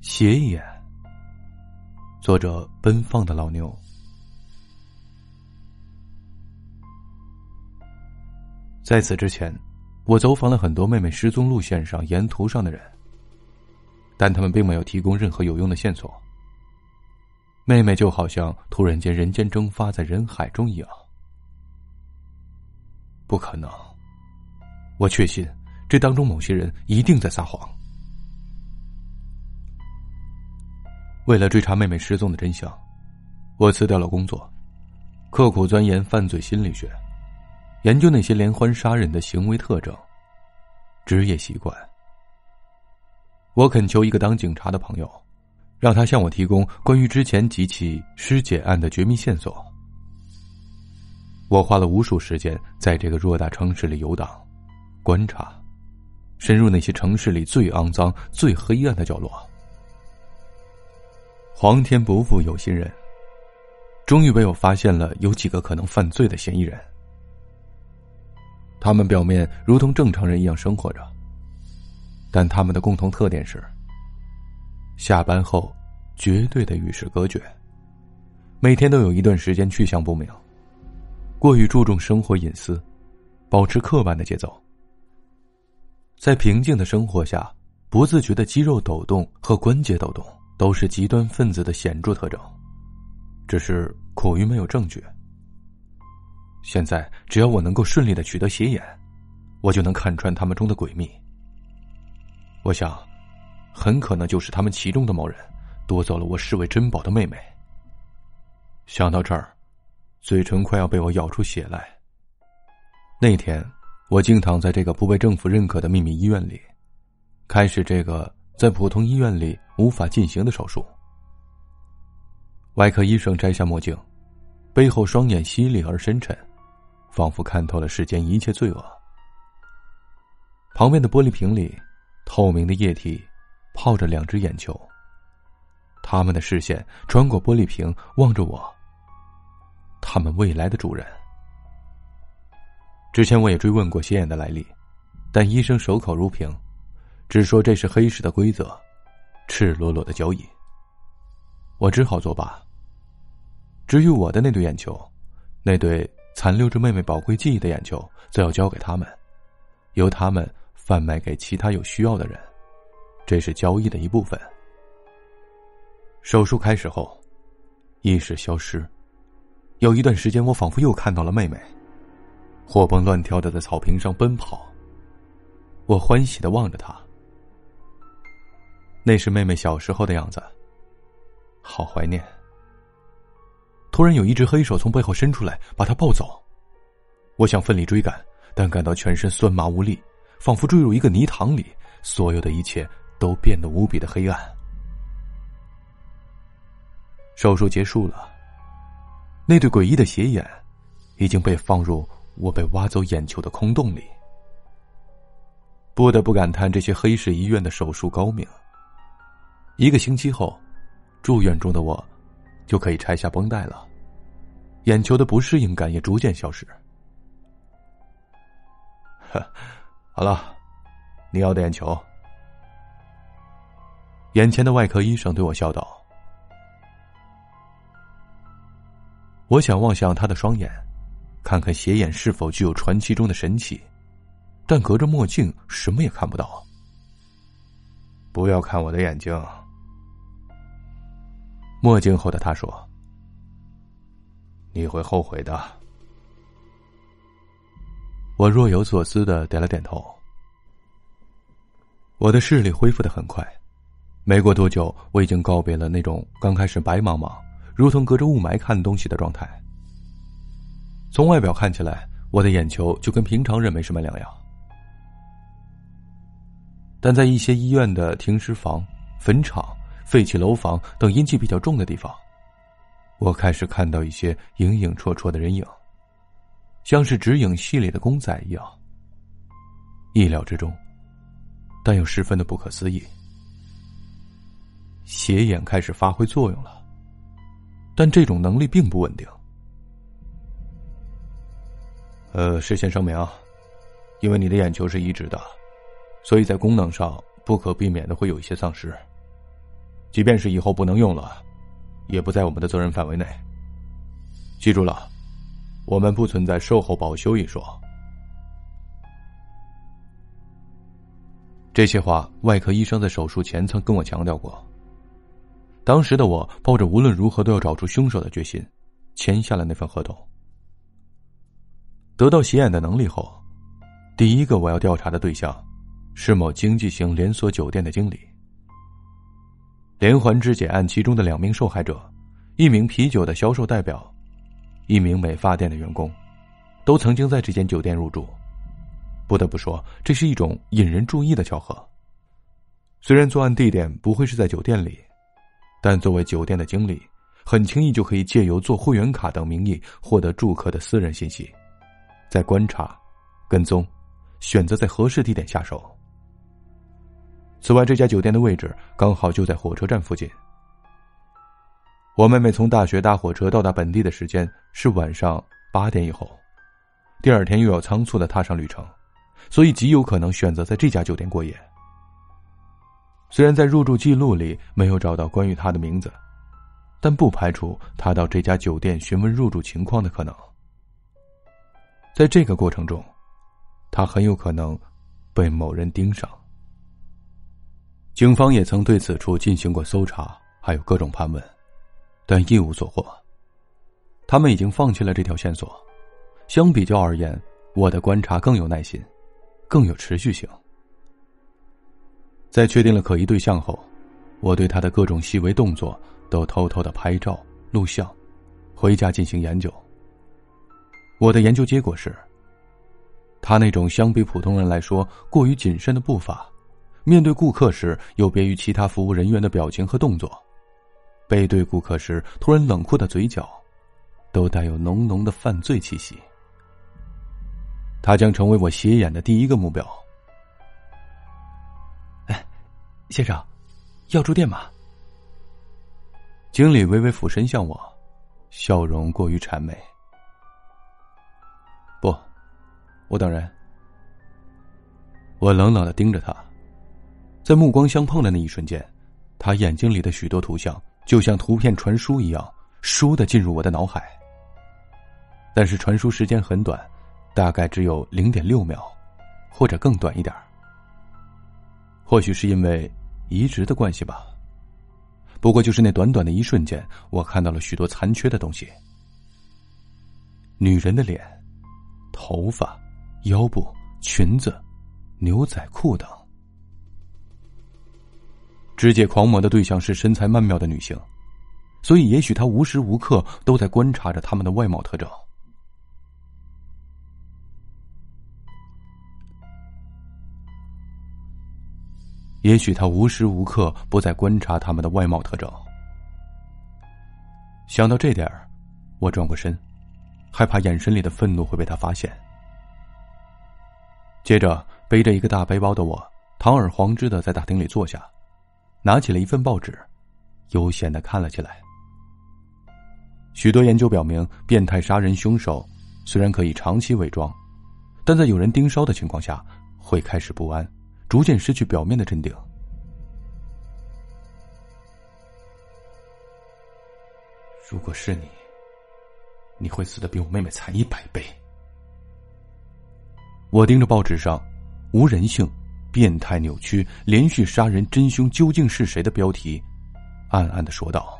斜眼。作者：奔放的老牛。在此之前，我走访了很多妹妹失踪路线上沿途上的人，但他们并没有提供任何有用的线索。妹妹就好像突然间人间蒸发在人海中一样。不可能！我确信，这当中某些人一定在撒谎。为了追查妹妹失踪的真相，我辞掉了工作，刻苦钻研犯罪心理学，研究那些连环杀人的行为特征、职业习惯。我恳求一个当警察的朋友，让他向我提供关于之前几起尸检案的绝密线索。我花了无数时间在这个偌大城市里游荡、观察，深入那些城市里最肮脏、最黑暗的角落。皇天不负有心人，终于被我发现了有几个可能犯罪的嫌疑人。他们表面如同正常人一样生活着，但他们的共同特点是：下班后绝对的与世隔绝，每天都有一段时间去向不明，过于注重生活隐私，保持刻板的节奏。在平静的生活下，不自觉的肌肉抖动和关节抖动。都是极端分子的显著特征，只是苦于没有证据。现在只要我能够顺利的取得斜眼，我就能看穿他们中的诡秘。我想，很可能就是他们其中的某人夺走了我视为珍宝的妹妹。想到这儿，嘴唇快要被我咬出血来。那天，我静躺在这个不被政府认可的秘密医院里，开始这个。在普通医院里无法进行的手术。外科医生摘下墨镜，背后双眼犀利而深沉，仿佛看透了世间一切罪恶。旁边的玻璃瓶里，透明的液体泡着两只眼球。他们的视线穿过玻璃瓶，望着我。他们未来的主人。之前我也追问过斜眼的来历，但医生守口如瓶。只说这是黑市的规则，赤裸裸的交易。我只好作罢。至于我的那对眼球，那对残留着妹妹宝贵记忆的眼球，则要交给他们，由他们贩卖给其他有需要的人，这是交易的一部分。手术开始后，意识消失，有一段时间，我仿佛又看到了妹妹，活蹦乱跳的在草坪上奔跑。我欢喜的望着她。那是妹妹小时候的样子，好怀念。突然有一只黑手从背后伸出来，把她抱走。我想奋力追赶，但感到全身酸麻无力，仿佛坠入一个泥塘里，所有的一切都变得无比的黑暗。手术结束了，那对诡异的斜眼已经被放入我被挖走眼球的空洞里。不得不感叹这些黑市医院的手术高明。一个星期后，住院中的我就可以拆下绷带了，眼球的不适应感也逐渐消失。好了，你要的眼球。眼前的外科医生对我笑道：“我想望向他的双眼，看看斜眼是否具有传奇中的神奇，但隔着墨镜什么也看不到。不要看我的眼睛。”墨镜后的他说：“你会后悔的。”我若有所思的点了点头。我的视力恢复的很快，没过多久，我已经告别了那种刚开始白茫茫、如同隔着雾霾看东西的状态。从外表看起来，我的眼球就跟平常人没什么两样，但在一些医院的停尸房、坟场。废弃楼房等阴气比较重的地方，我开始看到一些影影绰绰的人影，像是指影戏里的公仔一样。意料之中，但又十分的不可思议。斜眼开始发挥作用了，但这种能力并不稳定。呃，事先声明，因为你的眼球是移植的，所以在功能上不可避免的会有一些丧失。即便是以后不能用了，也不在我们的责任范围内。记住了，我们不存在售后保修一说。这些话，外科医生在手术前曾跟我强调过。当时的我抱着无论如何都要找出凶手的决心，签下了那份合同。得到显眼的能力后，第一个我要调查的对象，是某经济型连锁酒店的经理。连环肢解案其中的两名受害者，一名啤酒的销售代表，一名美发店的员工，都曾经在这间酒店入住。不得不说，这是一种引人注意的巧合。虽然作案地点不会是在酒店里，但作为酒店的经理，很轻易就可以借由做会员卡等名义获得住客的私人信息。在观察、跟踪，选择在合适地点下手。此外，这家酒店的位置刚好就在火车站附近。我妹妹从大学搭火车到达本地的时间是晚上八点以后，第二天又要仓促的踏上旅程，所以极有可能选择在这家酒店过夜。虽然在入住记录里没有找到关于她的名字，但不排除她到这家酒店询问入住情况的可能。在这个过程中，他很有可能被某人盯上。警方也曾对此处进行过搜查，还有各种盘问，但一无所获。他们已经放弃了这条线索。相比较而言，我的观察更有耐心，更有持续性。在确定了可疑对象后，我对他的各种细微动作都偷偷的拍照、录像，回家进行研究。我的研究结果是，他那种相比普通人来说过于谨慎的步伐，面对顾客时有别于其他服务人员的表情和动作，背对顾客时突然冷酷的嘴角，都带有浓浓的犯罪气息。他将成为我斜眼的第一个目标。哎，先生，要住店吗？经理微微俯身向我，笑容过于谄媚。不，我等人。我冷冷的盯着他，在目光相碰的那一瞬间，他眼睛里的许多图像就像图片传输一样，倏的进入我的脑海。但是传输时间很短，大概只有零点六秒，或者更短一点。或许是因为移植的关系吧。不过就是那短短的一瞬间，我看到了许多残缺的东西。女人的脸。头发、腰部、裙子、牛仔裤等，肢解狂魔的对象是身材曼妙的女性，所以也许他无时无刻都在观察着他们的外貌特征。也许他无时无刻不在观察他们的外貌特征。想到这点儿，我转过身。害怕眼神里的愤怒会被他发现。接着，背着一个大背包的我，堂而皇之的在大厅里坐下，拿起了一份报纸，悠闲的看了起来。许多研究表明，变态杀人凶手虽然可以长期伪装，但在有人盯梢的情况下，会开始不安，逐渐失去表面的镇定。如果是你。你会死的比我妹妹惨一百倍。我盯着报纸上“无人性、变态、扭曲、连续杀人真凶究竟是谁”的标题，暗暗的说道。